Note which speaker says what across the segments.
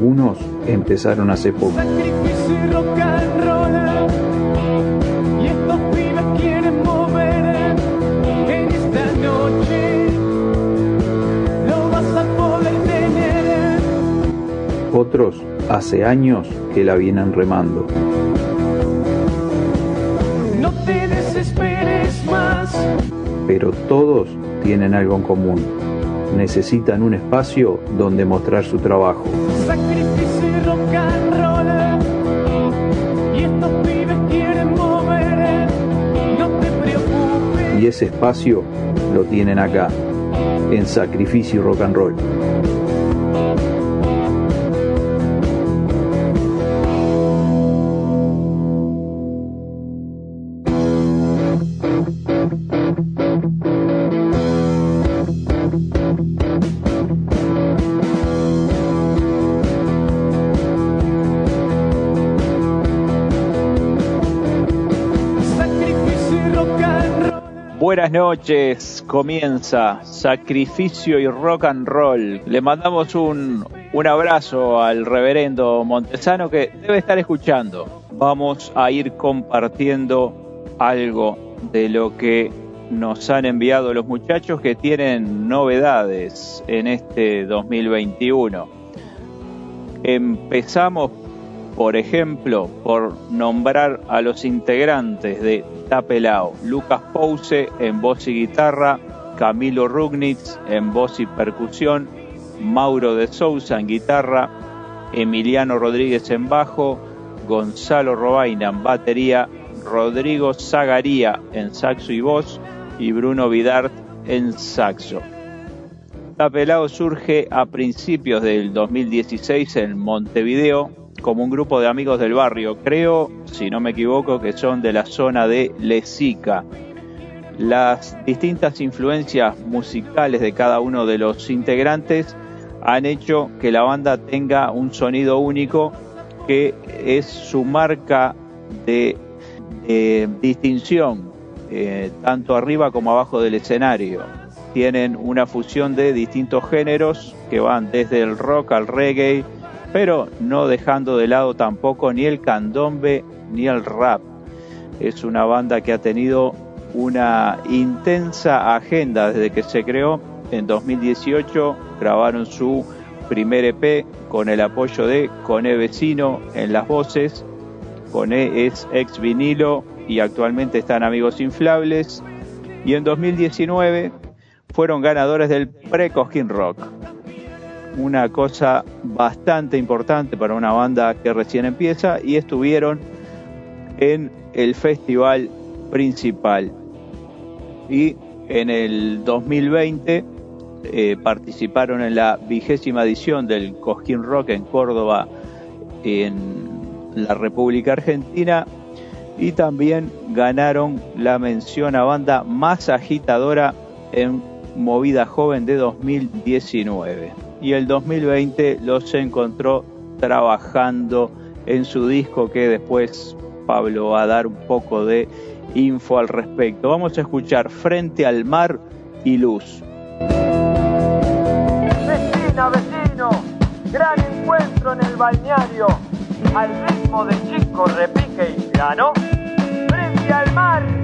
Speaker 1: algunos empezaron hace poco. Otros hace años que la vienen remando.
Speaker 2: No te desesperes más.
Speaker 1: Pero todos tienen algo en común. Necesitan un espacio donde mostrar su trabajo.
Speaker 2: Y
Speaker 1: ese espacio lo tienen acá, en Sacrificio Rock and Roll.
Speaker 3: Buenas noches, comienza Sacrificio y Rock and Roll. Le mandamos un, un abrazo al reverendo Montesano que debe estar escuchando. Vamos a ir compartiendo algo de lo que nos han enviado los muchachos que tienen novedades en este 2021. Empezamos, por ejemplo, por nombrar a los integrantes de Tapelao. Lucas Pouse en voz y guitarra, Camilo Rugnitz en voz y percusión, Mauro de Sousa en guitarra, Emiliano Rodríguez en bajo, Gonzalo Robaina en batería, Rodrigo Zagaría en saxo y voz y Bruno Vidart en saxo. Tapelao surge a principios del 2016 en Montevideo como un grupo de amigos del barrio. Creo, si no me equivoco, que son de la zona de Lezica. Las distintas influencias musicales de cada uno de los integrantes han hecho que la banda tenga un sonido único que es su marca de, distinción, eh, tanto arriba como abajo del escenario. Tienen una fusión de distintos géneros que van desde el rock al reggae, pero no dejando de lado tampoco ni el candombe ni el rap. Es una banda que ha tenido una intensa agenda desde que se creó. En 2018 grabaron su primer EP con el apoyo de Coné Vecino en las voces. Coné es ex vinilo y actualmente están Amigos Inflables. Y en 2019 fueron ganadores del Pre-Cosquín Rock una cosa bastante importante para una banda que recién empieza y estuvieron en el festival principal. Y en el 2020 eh, participaron en la vigésima edición del Cosquín Rock en Córdoba, en la República Argentina, y también ganaron la mención a banda más agitadora en Movida Joven de 2019 y el 2020 los encontró trabajando en su disco que después Pablo va a dar un poco de info al respecto. Vamos a escuchar Frente al Mar y Luz.
Speaker 4: Vecina, vecino, gran encuentro en el balneario, al ritmo de chico repique y piano, frente al mar.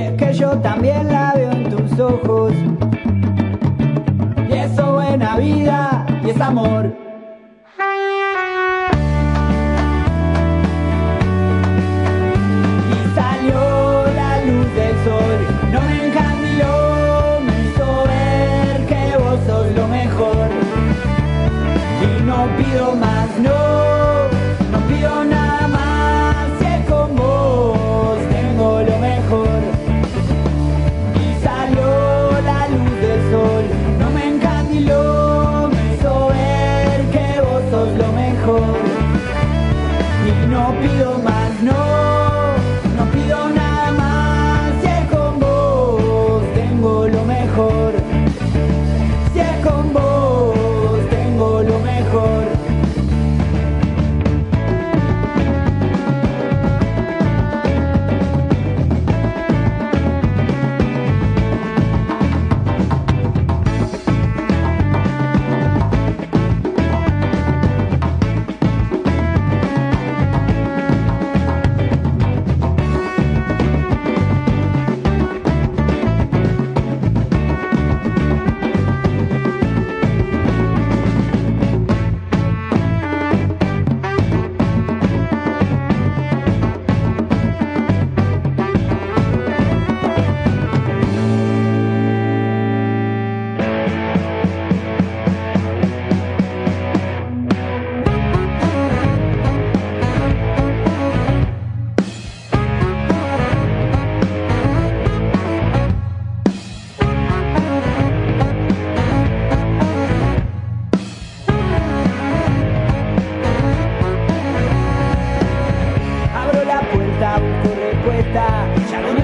Speaker 5: Es que yo también la veo en tus ojos. Y eso buena vida y es amor.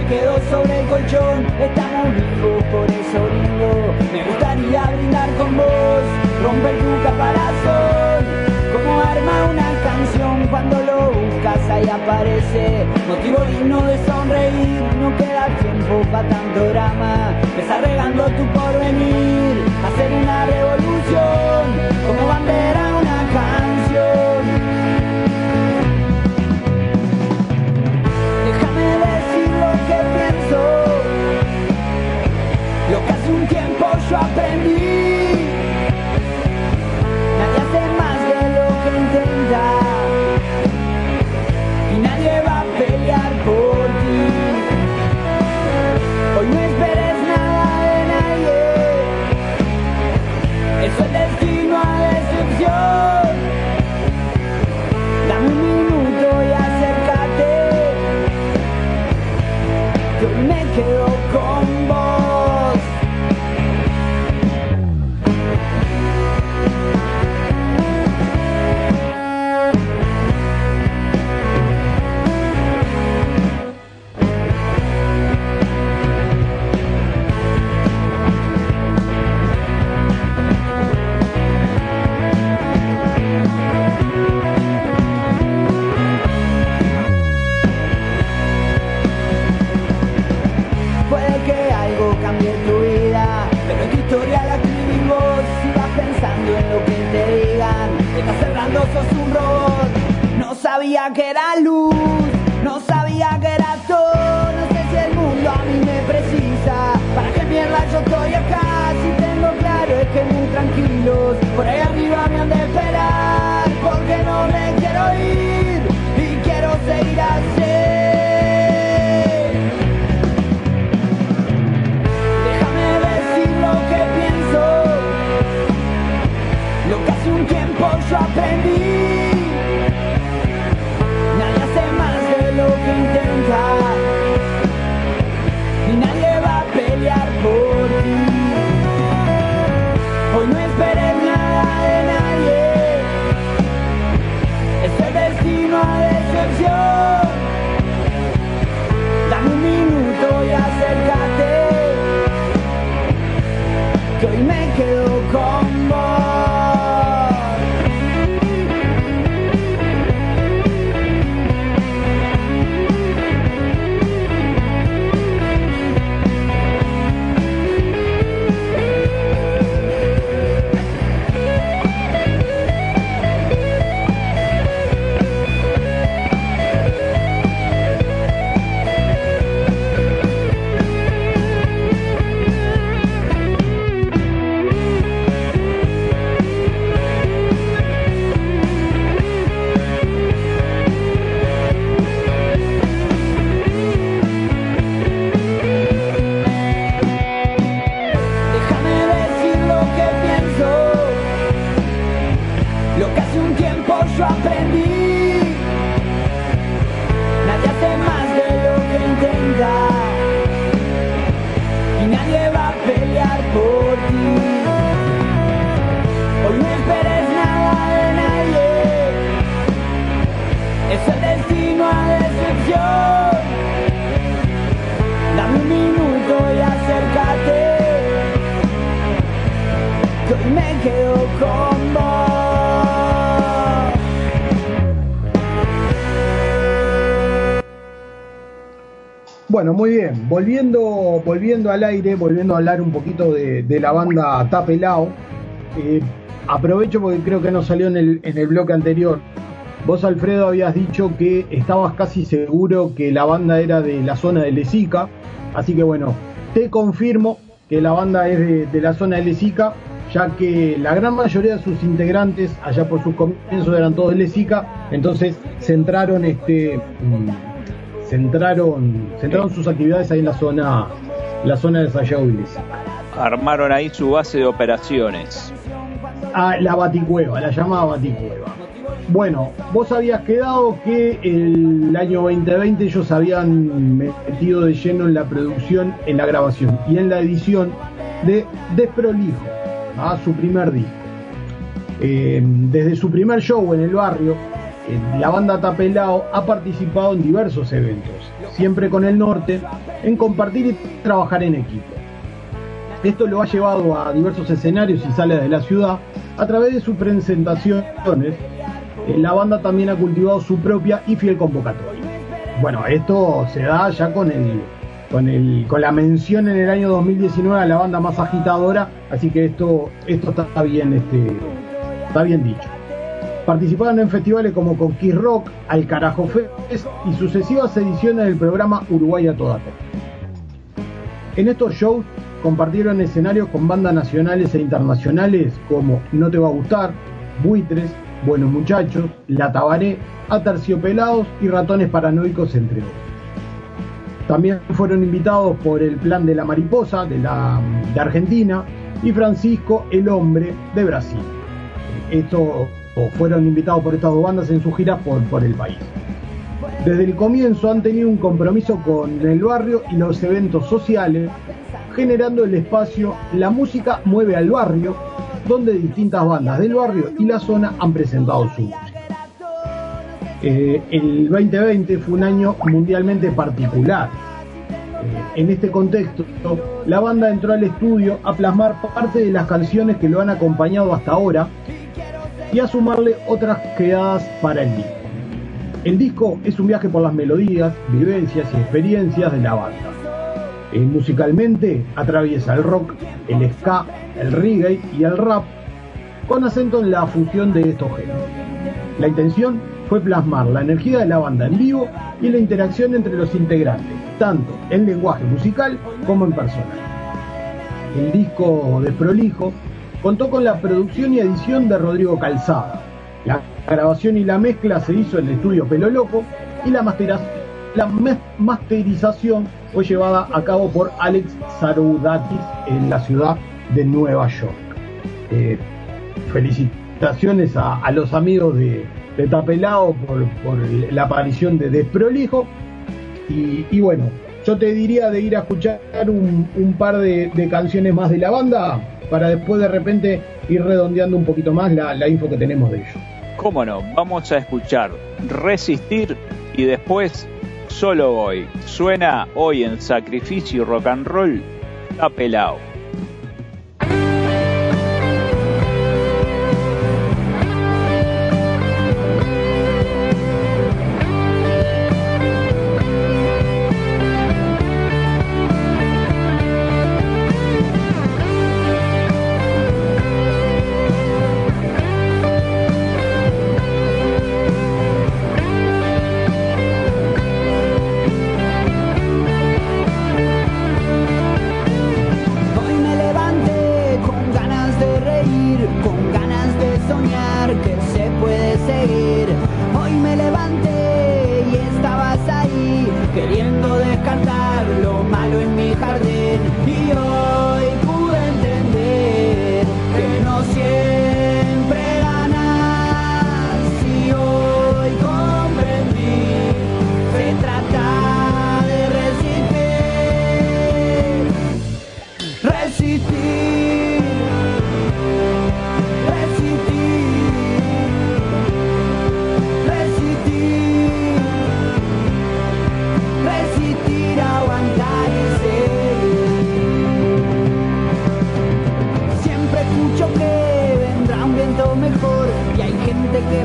Speaker 5: quedó sobre el colchón. Estamos vivos, por eso lindo. Me gustaría brindar con vos Romper tu caparazón. Como arma una canción Cuando lo buscas ahí aparece. Motivo digno de sonreír No queda tiempo para tanto drama. Estás regando tu porvenir Hacer una revolución. Como bandera faccio a
Speaker 6: Bueno, muy bien. Volviendo, volviendo al aire, volviendo a hablar un poquito de, la banda Tapelao. eh, aprovecho porque creo que no salió en el, en el bloque anterior. Vos, Alfredo, habías dicho que estabas casi seguro que la banda era de la zona de Lesica. Así que bueno, te confirmo que la banda es de, de la zona de Lesica, ya que la gran mayoría de sus integrantes, allá por sus comienzos, eran todos de Lesica. Entonces centraron este. mm, centraron, centraron sus actividades ahí en la zona, la zona de Lesica.
Speaker 3: Armaron ahí su base de operaciones.
Speaker 6: a la Baticueva, la llamada Baticueva. Bueno, vos habías quedado que el año 2020 ellos habían metido de lleno en la producción, en la grabación y en la edición de Desprolijo, a su primer disco. Eh, desde su primer show en el barrio, la banda Tapelao ha participado en diversos eventos, siempre con el norte, en compartir y trabajar en equipo. Esto lo ha llevado a diversos escenarios y salas de la ciudad a través de sus presentaciones. eh, La banda también ha cultivado su propia y fiel convocatoria. Bueno, esto se da ya con el, con el, con la mención en el año 2019 a la banda más agitadora, así que esto, esto está bien, este, está bien dicho. Participaron en festivales como Conquist Rock, Al Carajo Fest y sucesivas ediciones del programa Uruguay a toda costa. En estos shows compartieron escenarios con bandas nacionales e internacionales como No Te Va a Gustar, Buitres, Buenos Muchachos, La Tabaré, Aterciopelados y Ratones Paranoicos, entre otros. También fueron invitados por el Plan de la Mariposa de, la, de Argentina y Francisco el Hombre de Brasil. Estos fueron invitados por estas dos bandas en sus giras por, por el país. Desde el comienzo han tenido un compromiso con el barrio y los eventos sociales, generando el espacio La Música Mueve al Barrio, donde distintas bandas del barrio y la zona han presentado su música. Eh, el 2020 fue un año mundialmente particular. Eh, en este contexto, la banda entró al estudio a plasmar parte de las canciones que lo han acompañado hasta ahora y a sumarle otras creadas para el disco. El disco es un viaje por las melodías, vivencias y experiencias de la banda. Eh, musicalmente atraviesa el rock, el ska, el reggae y el rap, con acento en la fusión de estos géneros. La intención fue plasmar la energía de la banda en vivo y la interacción entre los integrantes, tanto en lenguaje musical como en persona. El disco de Prolijo contó con la producción y edición de Rodrigo Calzada. La grabación y la mezcla se hizo en el estudio Pelo Loco y la, masterización fue llevada a cabo por Alex Saroudakis en la ciudad de Nueva York. Eh, felicitaciones a, los amigos de, de Tapelao por, la aparición de Desprolijo. Y, bueno, yo te diría de ir a escuchar un, par de canciones más de la banda para después de repente ir redondeando un poquito más la, la info que tenemos de ellos.
Speaker 3: ¿Cómo no? Vamos a escuchar Resistir y después Solo Voy. Suena hoy en Sacrificio Rock and Roll. Está pelado.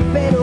Speaker 5: Espero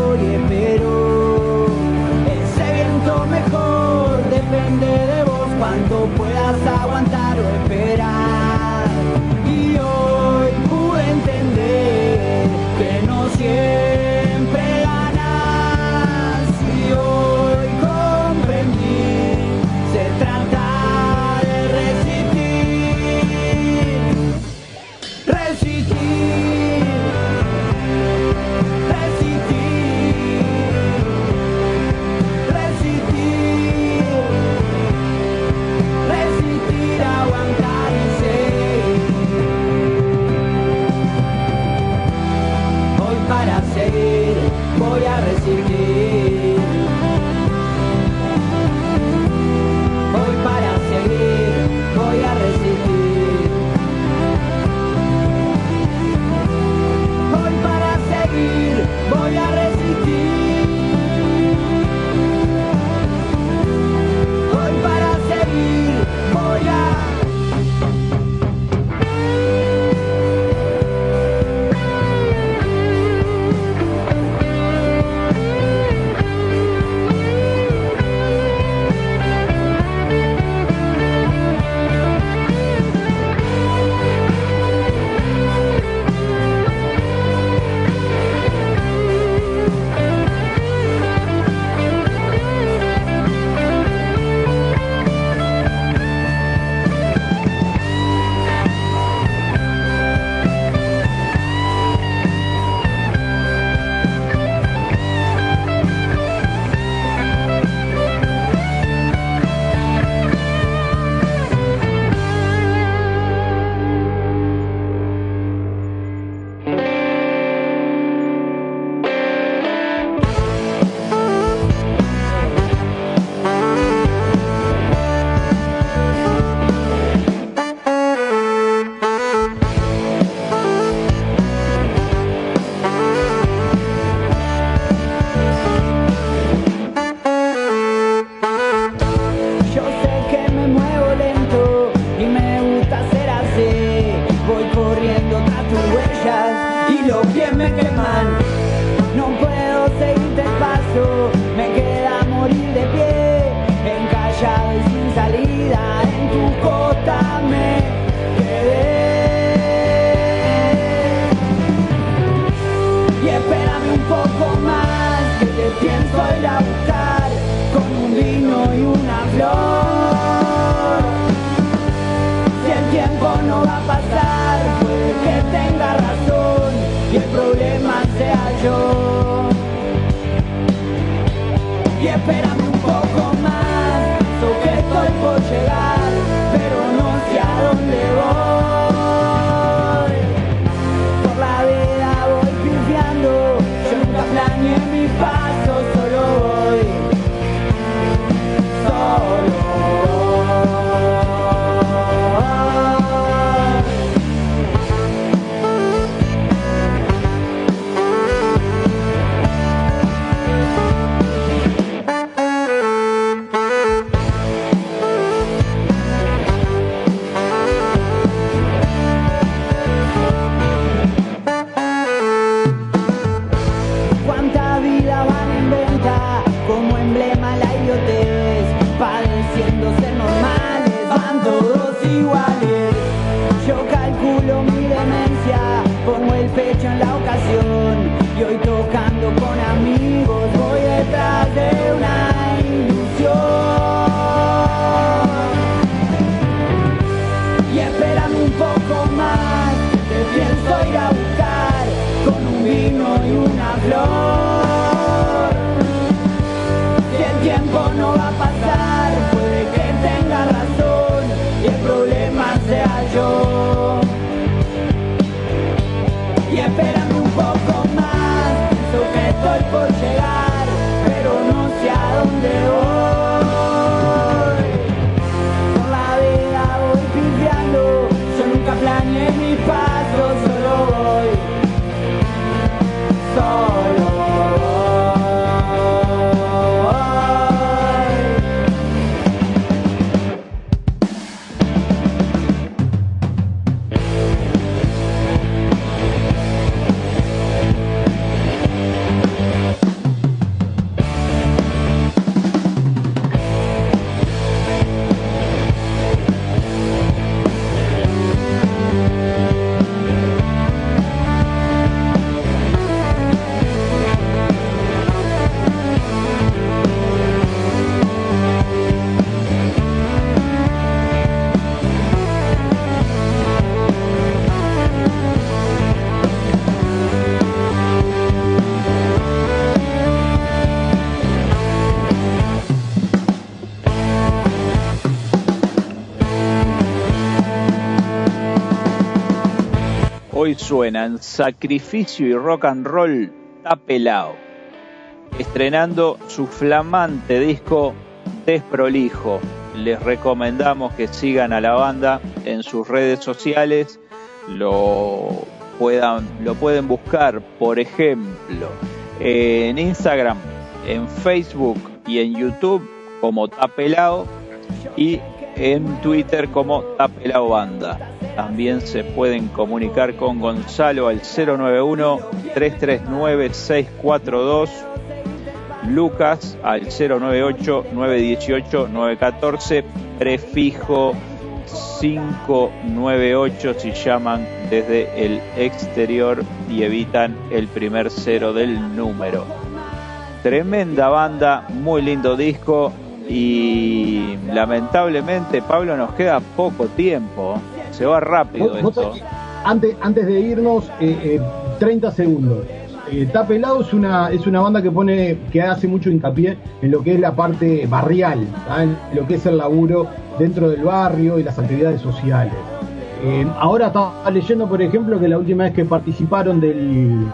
Speaker 3: suenan Sacrificio y Rock and Roll Tapelao, estrenando su flamante disco Desprolijo. Les recomendamos que sigan a la banda en sus redes sociales, lo, puedan, lo pueden buscar, por ejemplo, en Instagram, en Facebook y en YouTube como Tapelao y en Twitter como Tapelao Banda. También se pueden comunicar con Gonzalo al 091-339-642, Lucas al 098-918-914, prefijo 598 si llaman desde el exterior y evitan el primer cero del número. Tremenda banda, muy lindo disco y lamentablemente Pablo nos queda poco tiempo. Se va rápido esto.
Speaker 6: Antes, antes de irnos, eh, eh, 30 segundos. Eh, Tapelado es una, es una banda que pone, que hace mucho hincapié en lo que es la parte barrial, ¿tá? en lo que es el laburo dentro del barrio y las actividades sociales. Eh, ahora estaba leyendo, por ejemplo, que la última vez que participaron del,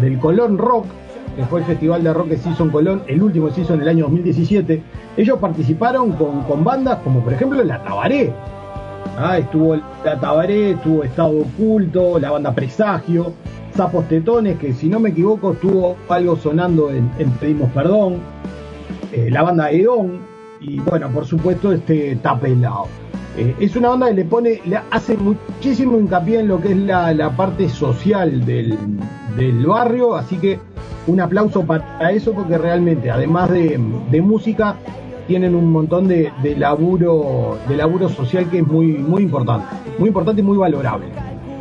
Speaker 6: del Colón Rock, que fue el festival de rock que se hizo en Colón, el último se hizo en el año 2017, ellos participaron con, con bandas como por ejemplo La Tabaré. Ah, estuvo La Tabaré, estuvo Estado Oculto, la banda Presagio, Sapos Tetones, que si no me equivoco estuvo algo sonando en, en Pedimos Perdón, eh, la banda Eon y bueno, por supuesto este Tapelao. Eh, es una banda que le pone, le hace muchísimo hincapié en lo que es la, la parte social del, del barrio, así que un aplauso para eso porque realmente, además de, música, tienen un montón de, de laburo, de laburo social que es muy, muy importante, muy importante y muy valorable.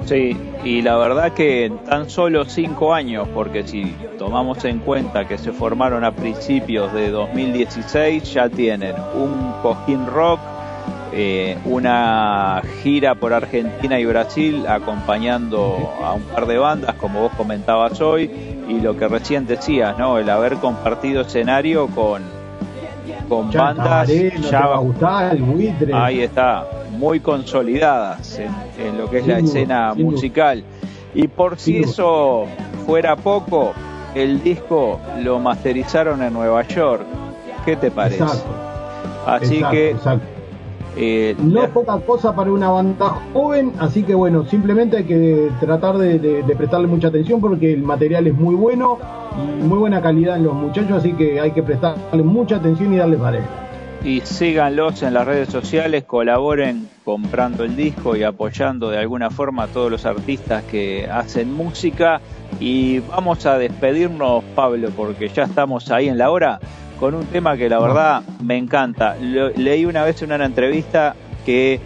Speaker 3: Sí, y la verdad que en tan solo cinco años, porque si tomamos en cuenta que se formaron a principios de 2016, ya tienen un cojín rock, eh, una gira por Argentina y Brasil acompañando a un par de bandas, como vos comentabas hoy, y lo que recién decías, ¿no? El haber compartido escenario con, con
Speaker 6: Ya
Speaker 3: bandas ya
Speaker 6: va a gustar, el buitre.
Speaker 3: ahí está, muy consolidadas en, en lo que es la escena musical. Y por si eso fuera poco, el disco lo masterizaron en Nueva York. ¿Qué te parece?
Speaker 6: Exacto.
Speaker 3: Así
Speaker 6: exacto,
Speaker 3: que
Speaker 6: exacto.
Speaker 3: Eh,
Speaker 6: No poca cosa para una banda joven, así que bueno, simplemente hay que tratar de, de- de prestarle mucha atención porque el material es muy bueno y muy buena calidad en los muchachos, así que hay que prestarle mucha atención y darle pared.
Speaker 3: y síganlos en las redes sociales, colaboren comprando el disco y apoyando de alguna forma a todos los artistas que hacen música. Y vamos a despedirnos, Pablo, porque ya estamos ahí en la hora, con un tema que la verdad me encanta. Lo- leí una vez en una entrevista que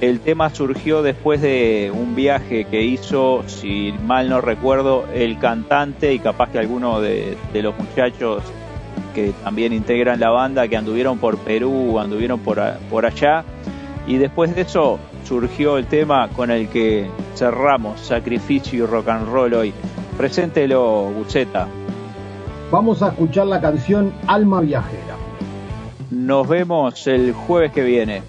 Speaker 3: el tema surgió después de un viaje que hizo, si mal no recuerdo, el cantante y capaz que alguno de, de los muchachos que también integran la banda, que anduvieron por Perú, anduvieron por, por allá. Y después de eso surgió el tema con el que cerramos Sacrificio y Rock and Roll hoy. Preséntelo, Buceta.
Speaker 6: Vamos a escuchar la canción Alma Viajera.
Speaker 3: Nos vemos el jueves que viene.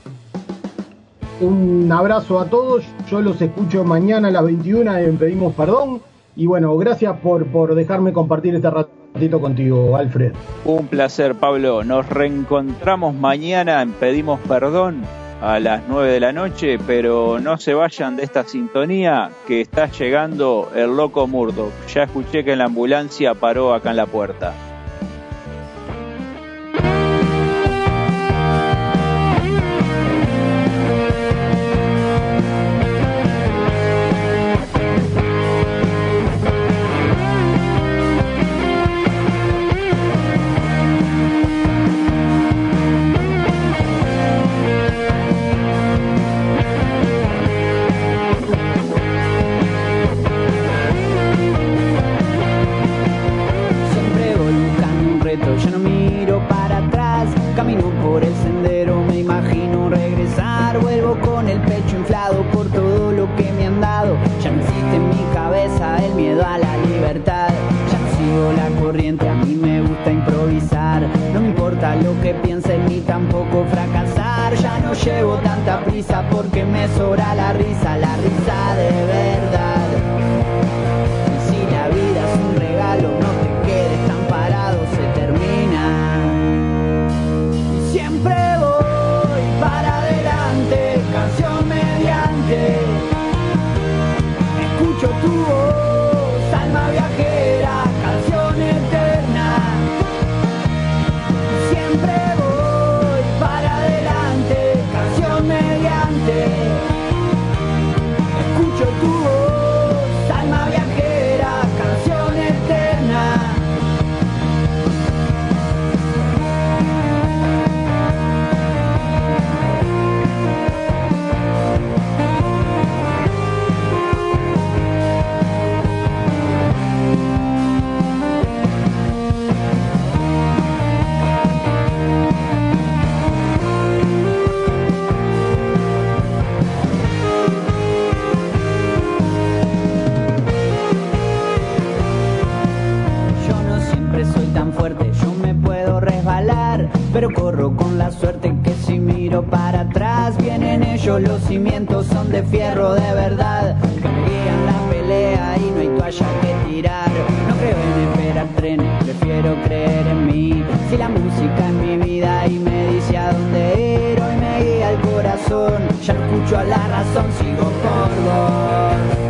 Speaker 6: Un abrazo a todos, yo los escucho mañana a las 21 en Pedimos Perdón. Y bueno, gracias por, por dejarme compartir este ratito contigo, Alfred.
Speaker 3: Un placer, Pablo. Nos reencontramos mañana en Pedimos Perdón a las 9 de la noche, pero no se vayan de esta sintonía que está llegando el loco Murdoch. Ya escuché que en la ambulancia paró acá en la puerta.
Speaker 5: Pero corro con la suerte que si miro para atrás vienen ellos, los cimientos son de fierro de verdad. Que me guían la pelea y no hay toalla que tirar. No creo en esperar trenes, prefiero creer en mí. Si la música es mi vida y me dice a dónde ir, hoy me guía el corazón. Ya no escucho a la razón, sigo por vos.